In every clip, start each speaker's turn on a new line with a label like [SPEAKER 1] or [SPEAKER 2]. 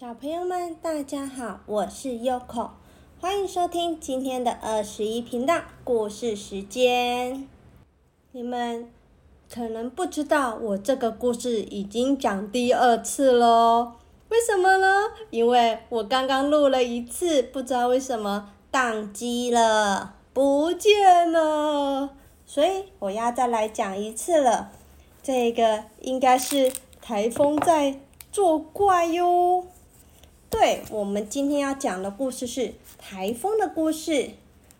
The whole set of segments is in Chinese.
[SPEAKER 1] 小朋友们，大家好，我是 Yoko，欢迎收听今天的二十一频道故事时间。你们可能不知道，我这个故事已经讲第二次喽。为什么呢？因为我刚刚录了一次，不知道为什么宕机了，不见了，所以我要再来讲一次了。这个应该是台风在作怪哟。对，我们今天要讲的故事是台风的故事，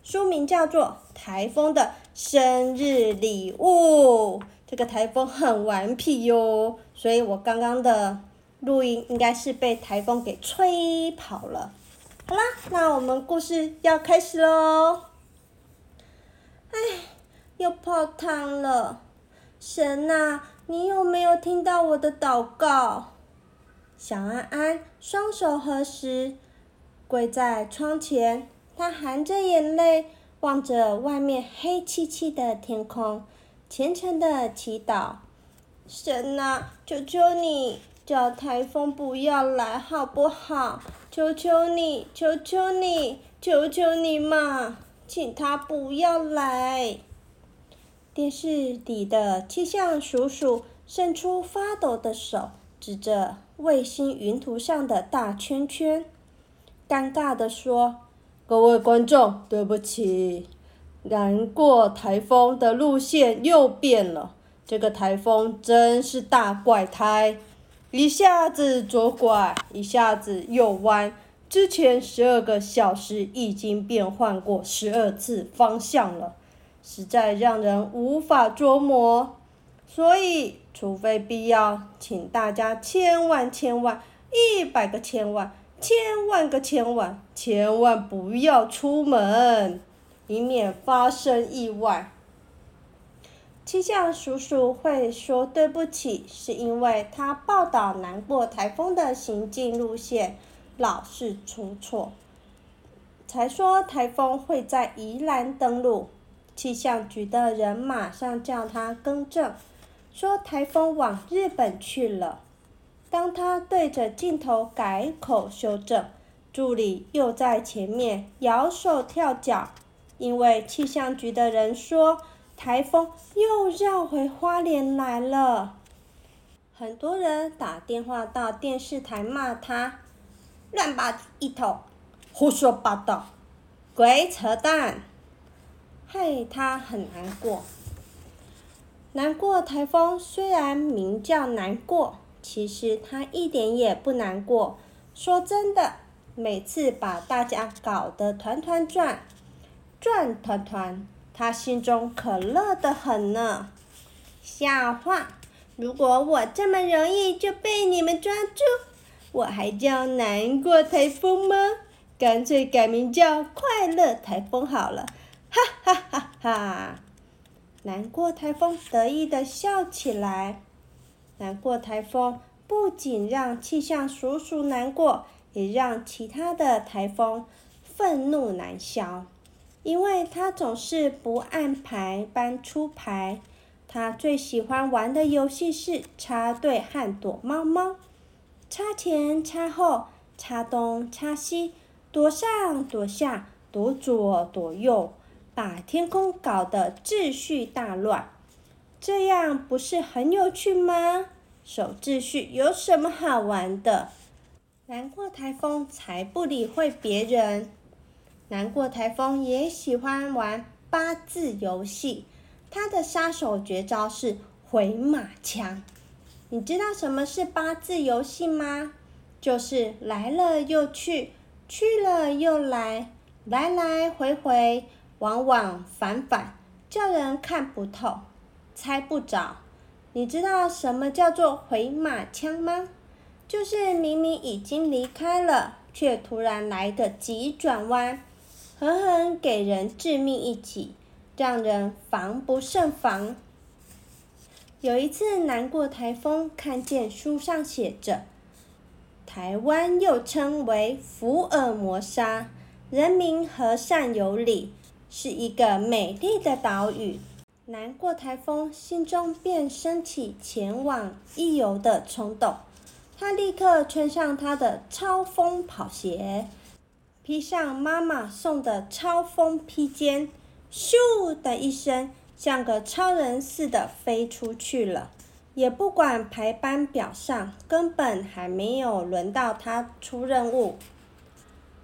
[SPEAKER 1] 书名叫做《台风的生日礼物》。这个台风很顽皮哟，所以我刚刚的录音应该是被台风给吹跑了。好啦，那我们故事要开始喽。哎，又泡汤了，神呐，你有没有听到我的祷告？小安安双手合十，跪在窗前。他含着眼泪，望着外面黑漆漆的天空，虔诚的祈祷：“神啊，求求你，叫台风不要来，好不好？求求你，求求你，求求你嘛，请他不要来。”电视里的气象叔叔伸出发抖的手，指着。卫星云图上的大圈圈，尴尬的说：“各位观众，对不起，难过台风的路线又变了。这个台风真是大怪胎，一下子左拐，一下子右弯。之前十二个小时已经变换过十二次方向了，实在让人无法捉摸。所以。”除非必要，请大家千万千万一百个千万千万个千万千万不要出门，以免发生意外。气象叔叔会说对不起，是因为他报道难过台风的行进路线老是出错，才说台风会在宜兰登陆。气象局的人马上叫他更正。说台风往日本去了。当他对着镜头改口修正，助理又在前面摇手跳脚，因为气象局的人说台风又绕回花莲来了。很多人打电话到电视台骂他乱八一通，胡说八道，鬼扯淡，害他很难过。难过台风虽然名叫难过，其实他一点也不难过。说真的，每次把大家搞得团团转，转团团，他心中可乐得很呢。笑话，如果我这么容易就被你们抓住，我还叫难过台风吗？干脆改名叫快乐台风好了，哈哈哈哈！难过台风得意的笑起来。难过台风不仅让气象叔叔难过，也让其他的台风愤怒难消，因为他总是不按牌班出牌。他最喜欢玩的游戏是插队和躲猫猫，插前插后，插东插西，躲上躲下，躲左躲右。把天空搞得秩序大乱，这样不是很有趣吗？守秩序有什么好玩的？难过台风才不理会别人，难过台风也喜欢玩八字游戏。他的杀手绝招是回马枪。你知道什么是八字游戏吗？就是来了又去，去了又来，来来回回。往往反反，叫人看不透、猜不着。你知道什么叫做回马枪吗？就是明明已经离开了，却突然来个急转弯，狠狠给人致命一击，让人防不胜防。有一次，难过台风，看见书上写着：“台湾又称为福尔摩沙，人民和善有礼。”是一个美丽的岛屿，难过台风，心中便升起前往一游的冲动。他立刻穿上他的超风跑鞋，披上妈妈送的超风披肩，咻的一声，像个超人似的飞出去了。也不管排班表上根本还没有轮到他出任务。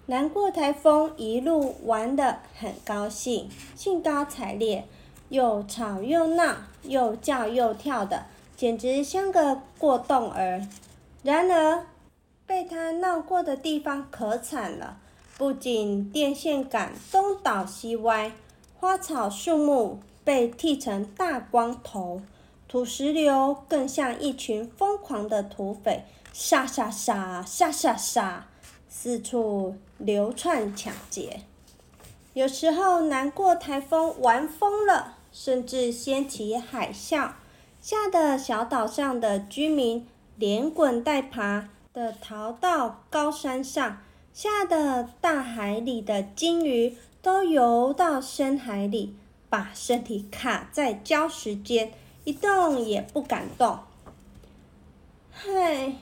[SPEAKER 1] 难过台风一路玩得很高兴，兴高采烈，又吵又闹，又叫又跳的，简直像个过动儿。然而，被他闹过的地方可惨了，不仅电线杆东倒西歪，花草树木被剃成大光头。土石流更像一群疯狂的土匪，杀杀杀，杀杀杀，四处流窜抢劫。有时候难过台风玩疯了，甚至掀起海啸，吓得小岛上的居民连滚带爬的逃到高山上，吓得大海里的鲸鱼都游到深海里，把身体卡在礁石间。一动也不敢动。嗨，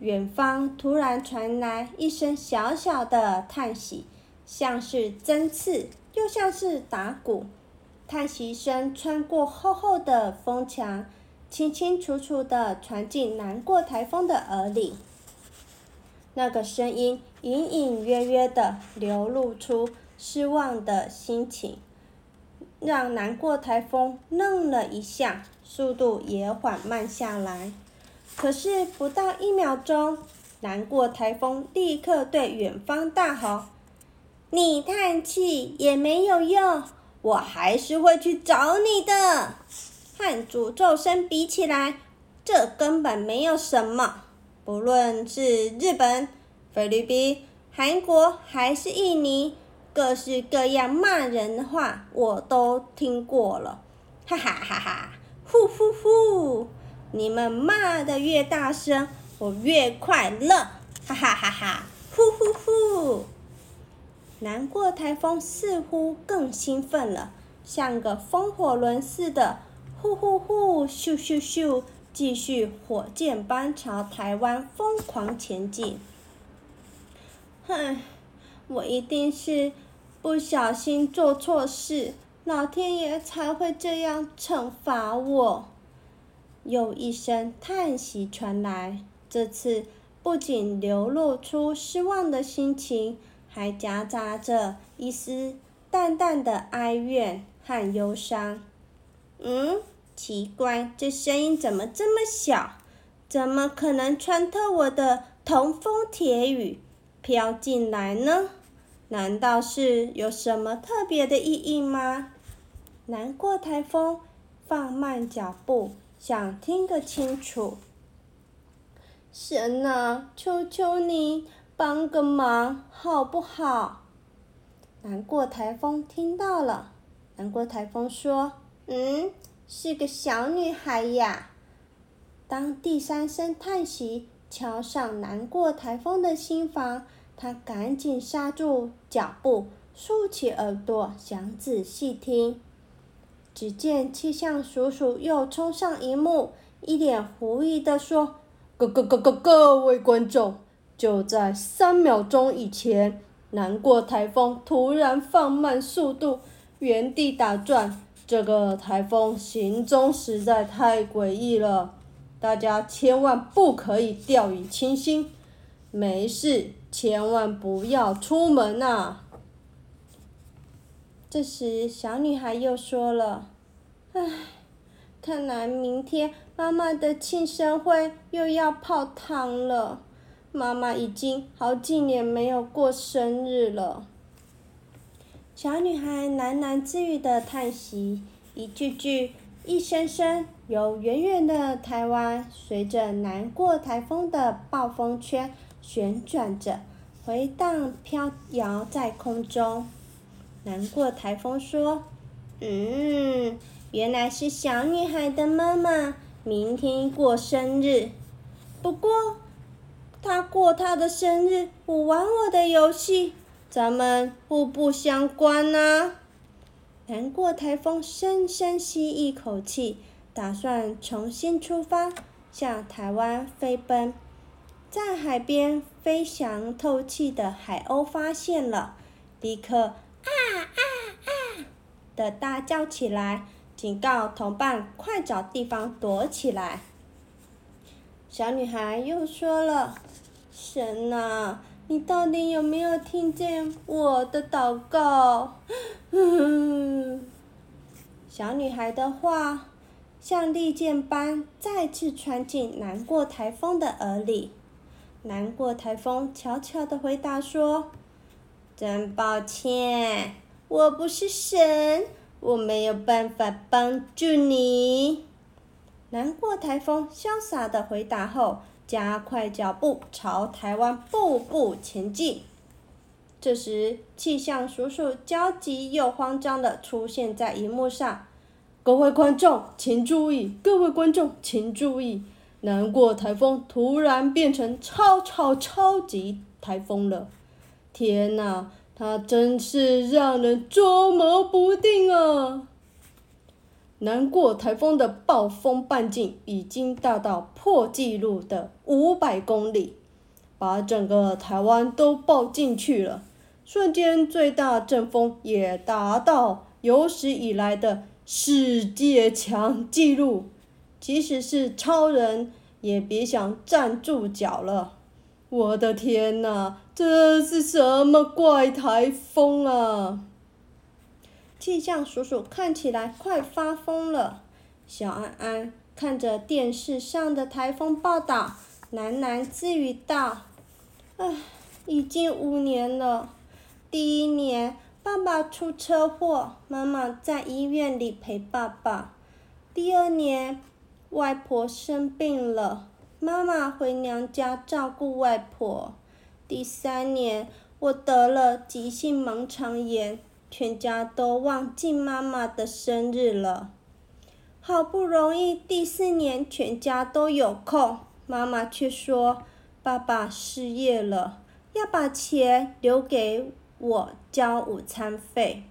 [SPEAKER 1] 远方突然传来一声小小的叹息，像是针刺，又像是打鼓。叹息声穿过厚厚的风墙，清清楚楚的传进难过台风的耳里。那个声音隐隐约约的流露出失望的心情。让难过台风愣了一下，速度也缓慢下来。可是不到一秒钟，难过台风立刻对远方大吼：“你叹气也没有用，我还是会去找你的。和诅咒声比起来，这根本没有什么。不论是日本、菲律宾、韩国还是印尼。”各式各样骂人的话我都听过了，哈哈哈哈！呼呼呼！你们骂的越大声，我越快乐，哈哈哈哈！呼呼呼！难过台风似乎更兴奋了，像个风火轮似的，呼呼呼！咻咻咻！继续火箭般朝台湾疯狂前进。哼。我一定是不小心做错事，老天爷才会这样惩罚我。又一声叹息传来，这次不仅流露出失望的心情，还夹杂着一丝淡淡的哀怨和忧伤。嗯，奇怪，这声音怎么这么小？怎么可能穿透我的铜风铁雨，飘进来呢？难道是有什么特别的意义吗？难过台风放慢脚步，想听个清楚。神啊，求求你帮个忙，好不好？难过台风听到了，难过台风说：“嗯，是个小女孩呀。”当第三声叹息敲上难过台风的心房。他赶紧刹住脚步，竖起耳朵，想仔细听。只见气象叔叔又冲上荧幕，一脸狐疑地说：“各各各各各位观众，就在三秒钟以前，南过台风突然放慢速度，原地打转。这个台风行踪实在太诡异了，大家千万不可以掉以轻心。没事。”千万不要出门呐！这时，小女孩又说了：“唉，看来明天妈妈的庆生会又要泡汤了。妈妈已经好几年没有过生日了。”小女孩喃喃自语的叹息，一句句，一声声，由远远的台湾随着难过台风的暴风圈。旋转着，回荡飘摇在空中。难过台风说：“嗯，原来是小女孩的妈妈明天过生日。不过，她过她的生日，我玩我的游戏，咱们互不相关呢。”难过台风深深吸一口气，打算重新出发，向台湾飞奔。在海边飞翔透气的海鸥发现了，立刻啊啊啊的大叫起来，警告同伴快找地方躲起来。小女孩又说了：“神啊，你到底有没有听见我的祷告？” 小女孩的话像利剑般再次穿进难过台风的耳里。难过台风悄悄的回答说：“真抱歉，我不是神，我没有办法帮助你。”难过台风潇洒的回答后，加快脚步朝台湾步步前进。这时，气象叔叔焦急又慌张的出现在荧幕上：“各位观众，请注意！各位观众，请注意！”难过台风突然变成超超超级台风了！天哪，他真是让人捉摸不定啊！难过台风的暴风半径已经大到破纪录的五百公里，把整个台湾都抱进去了。瞬间最大阵风也达到有史以来的世界强纪录。即使是超人，也别想站住脚了！我的天哪，这是什么怪台风啊！气象叔叔看起来快发疯了。小安安看着电视上的台风报道，喃喃自语道：“唉，已经五年了。第一年，爸爸出车祸，妈妈在医院里陪爸爸。第二年，外婆生病了，妈妈回娘家照顾外婆。第三年，我得了急性盲肠炎，全家都忘记妈妈的生日了。好不容易第四年全家都有空，妈妈却说爸爸失业了，要把钱留给我交午餐费。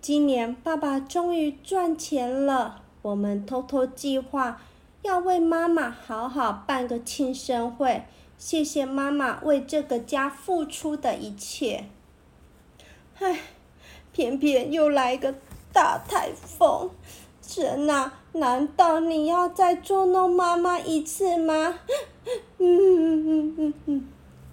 [SPEAKER 1] 今年爸爸终于赚钱了。我们偷偷计划，要为妈妈好好办个庆生会，谢谢妈妈为这个家付出的一切。唉，偏偏又来个大台风，神啊，难道你要再捉弄妈妈一次吗？嗯嗯嗯嗯嗯。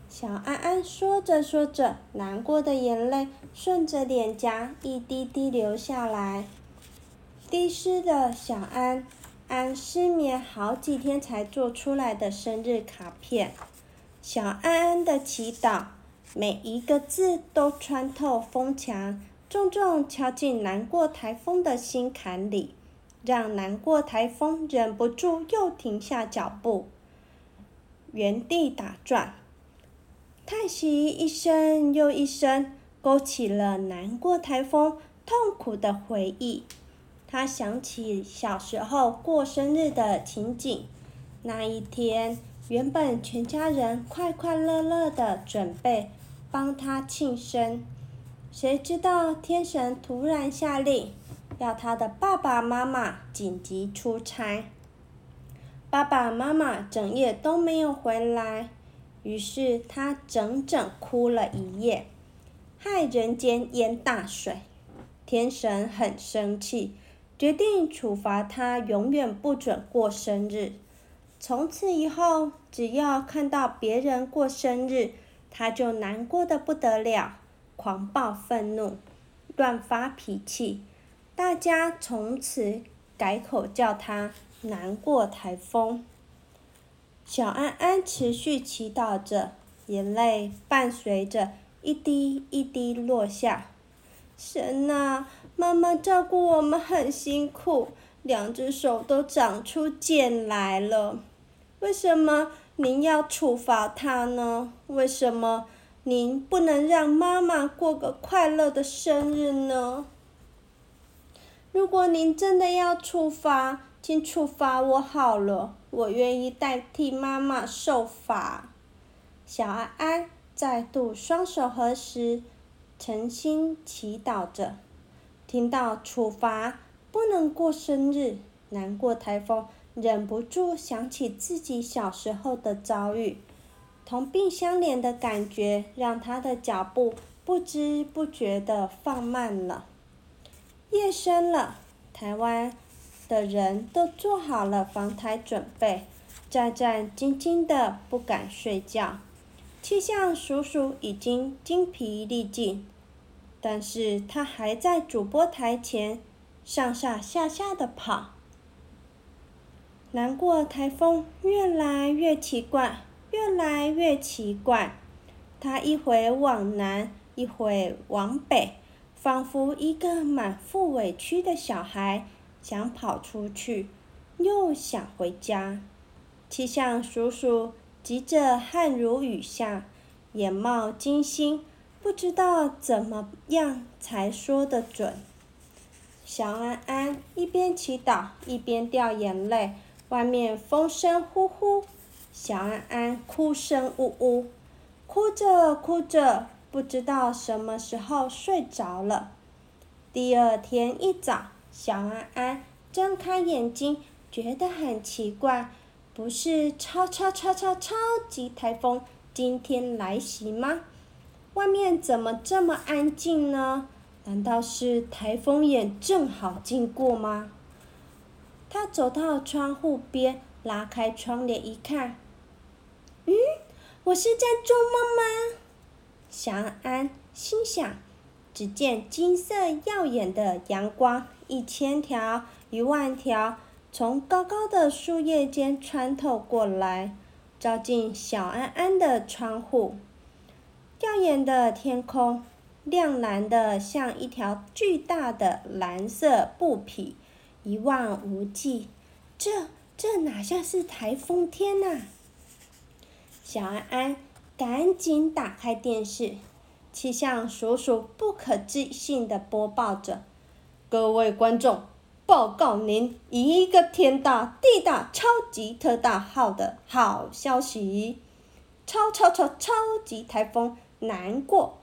[SPEAKER 1] 小安安说着说着，难过的眼泪顺着脸颊一滴滴流下来。滴湿的小安，安失眠好几天才做出来的生日卡片。小安安的祈祷，每一个字都穿透风墙，重重敲进难过台风的心坎里，让难过台风忍不住又停下脚步，原地打转，叹息一声又一声，勾起了难过台风痛苦的回忆。他想起小时候过生日的情景，那一天原本全家人快快乐乐的准备帮他庆生，谁知道天神突然下令，要他的爸爸妈妈紧急出差，爸爸妈妈整夜都没有回来，于是他整整哭了一夜，害人间淹大水，天神很生气。决定处罚他，永远不准过生日。从此以后，只要看到别人过生日，他就难过的不得了，狂暴愤怒，乱发脾气。大家从此改口叫他“难过台风”。小安安持续祈祷着，眼泪伴随着一滴一滴落下。神啊！妈妈照顾我们很辛苦，两只手都长出茧来了。为什么您要处罚她呢？为什么您不能让妈妈过个快乐的生日呢？如果您真的要处罚，请处罚我好了，我愿意代替妈妈受罚。小安安再度双手合十，诚心祈祷着。听到处罚不能过生日，难过台风忍不住想起自己小时候的遭遇，同病相怜的感觉让他的脚步不知不觉地放慢了。夜深了，台湾的人都做好了防台准备，战战兢兢的不敢睡觉。气象叔叔已经精疲力尽，但是他还在主播台前上上下下的跑。难过台风越来越奇怪，越来越奇怪。他一会往南，一会往北，仿佛一个满腹委屈的小孩，想跑出去，又想回家。气象叔叔。急着汗如雨下，眼冒金星，不知道怎么样才说得准。小安安一边祈祷一边掉眼泪，外面风声呼呼，小安安哭声呜呜，哭着哭着，不知道什么时候睡着了。第二天一早，小安安睁开眼睛，觉得很奇怪。不是超超超超超级台风今天来袭吗？外面怎么这么安静呢？难道是台风眼正好经过吗？他走到窗户边，拉开窗帘一看，嗯，我是在做梦吗？祥安心想。只见金色耀眼的阳光，一千条，一万条。从高高的树叶间穿透过来，照进小安安的窗户。耀眼的天空，亮蓝的像一条巨大的蓝色布匹，一望无际。这这哪像是台风天呐？小安安赶紧打开电视，气象叔叔不可置信的播报着：“各位观众。”报告您一个天大地大超级特大号的好消息！超超超超级台风难过，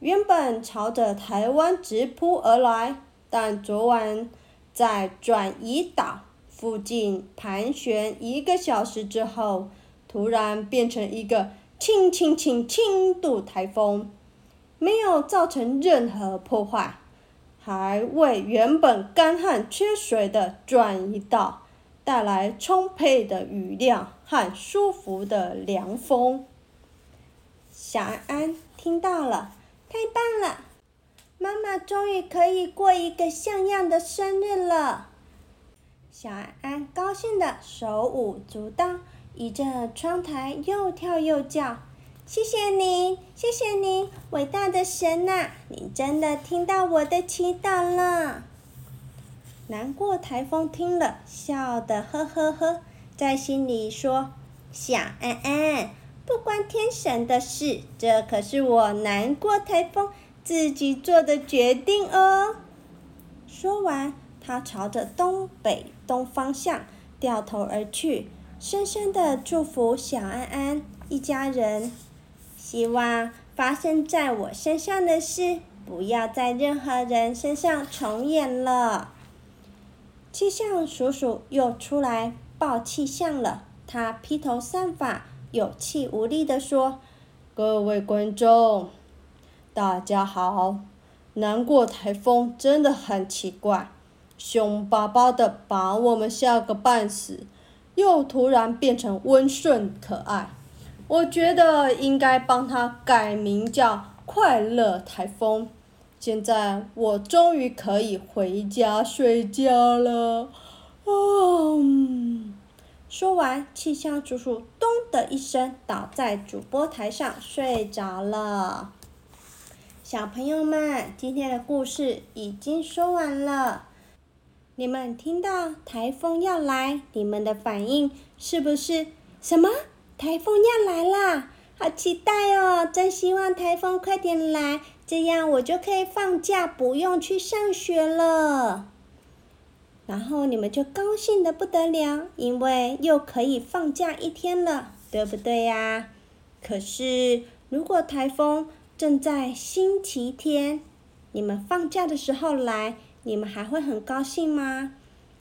[SPEAKER 1] 原本朝着台湾直扑而来，但昨晚在转移岛附近盘旋一个小时之后，突然变成一个轻轻轻轻度台风，没有造成任何破坏。还为原本干旱缺水的转移岛带来充沛的雨量和舒服的凉风。小安安听到了，太棒了！妈妈终于可以过一个像样的生日了。小安安高兴的手舞足蹈，倚着窗台又跳又叫。谢谢您，谢谢您，伟大的神呐！你真的听到我的祈祷了。难过台风听了，笑得呵呵呵，在心里说：“小安安，不关天神的事，这可是我难过台风自己做的决定哦。”说完，他朝着东北东方向掉头而去，深深的祝福小安安一家人。希望发生在我身上的事，不要在任何人身上重演了。气象叔叔又出来报气象了，他披头散发、有气无力地说：“各位观众，大家好！难过台风真的很奇怪，凶巴巴的把我们吓个半死，又突然变成温顺可爱。”我觉得应该帮他改名叫“快乐台风”。现在我终于可以回家睡觉了。嗯，说完，气象叔叔“咚”的一声倒在主播台上睡着了。小朋友们，今天的故事已经说完了。你们听到台风要来，你们的反应是不是什么？台风要来啦，好期待哦！真希望台风快点来，这样我就可以放假，不用去上学了。然后你们就高兴的不得了，因为又可以放假一天了，对不对呀？可是如果台风正在星期天，你们放假的时候来，你们还会很高兴吗？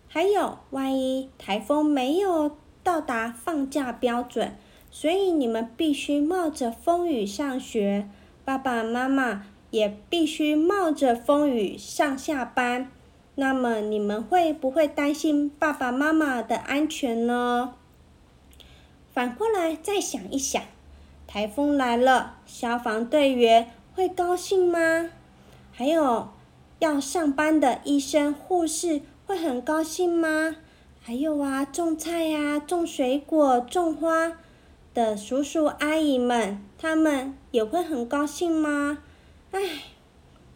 [SPEAKER 1] 还有，万一台风没有到达放假标准，所以你们必须冒着风雨上学，爸爸妈妈也必须冒着风雨上下班。那么你们会不会担心爸爸妈妈的安全呢？反过来再想一想，台风来了，消防队员会高兴吗？还有要上班的医生、护士会很高兴吗？还有啊，种菜呀、种水果、种花的叔叔阿姨们，他们也会很高兴吗？唉，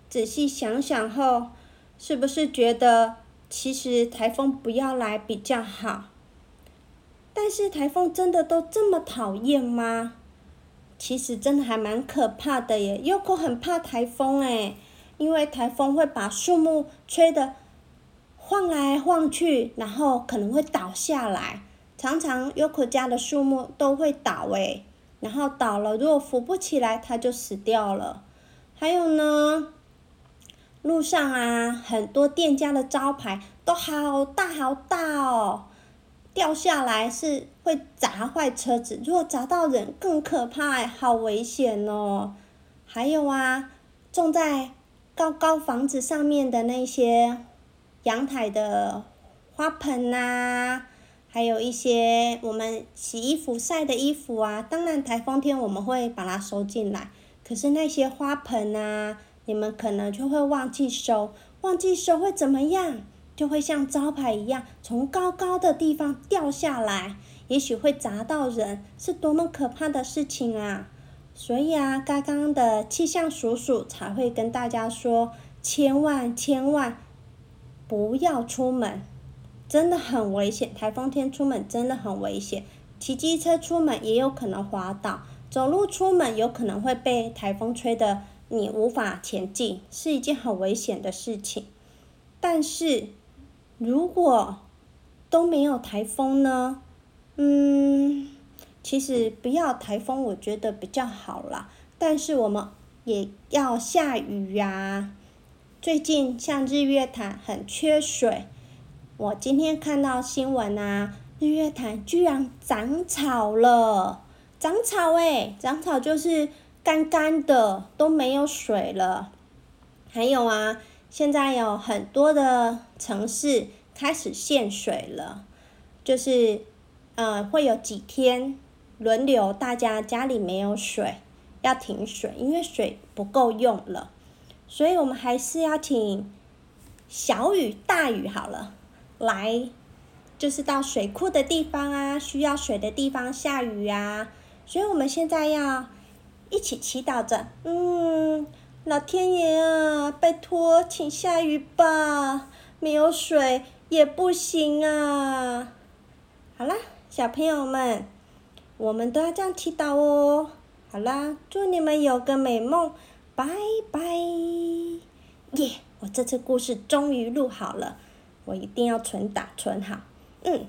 [SPEAKER 1] 仔细想想后，是不是觉得其实台风不要来比较好？但是台风真的都这么讨厌吗？其实真的还蛮可怕的耶。Yoko 很怕台风诶，因为台风会把树木吹得晃来晃去，然后可能会倒下来。常常 Yoko 家的树木都会倒诶，然后倒了，如果扶不起来，它就死掉了。还有呢，路上啊，很多店家的招牌都好大好大哦。掉下来是会砸坏车子，如果砸到人更可怕，好危险哦！还有啊，种在高高房子上面的那些阳台的花盆呐，还有一些我们洗衣服晒的衣服啊，当然台风天我们会把它收进来，可是那些花盆啊，你们可能就会忘记收，忘记收会怎么样？就会像招牌一样从高高的地方掉下来，也许会砸到人，是多么可怕的事情啊！所以啊，刚刚的气象叔叔才会跟大家说，千万千万不要出门，真的很危险。台风天出门真的很危险，骑机车出门也有可能滑倒，走路出门有可能会被台风吹得你无法前进，是一件很危险的事情。但是。如果都没有台风呢？嗯，其实不要台风，我觉得比较好啦。但是我们也要下雨呀。最近像日月潭很缺水，我今天看到新闻啊，日月潭居然长草了，长草诶，长草就是干干的，都没有水了。还有啊。现在有很多的城市开始限水了，就是，呃，会有几天轮流大家家里没有水，要停水，因为水不够用了。所以我们还是要请小雨大雨好了，来，就是到水库的地方啊，需要水的地方下雨啊。所以我们现在要一起祈祷着，嗯。老天爷啊，拜托，请下雨吧！没有水也不行啊。好啦，小朋友们，我们都要这样祈祷哦。好啦，祝你们有个美梦，拜拜。耶！我这次故事终于录好了，我一定要存档存好。嗯。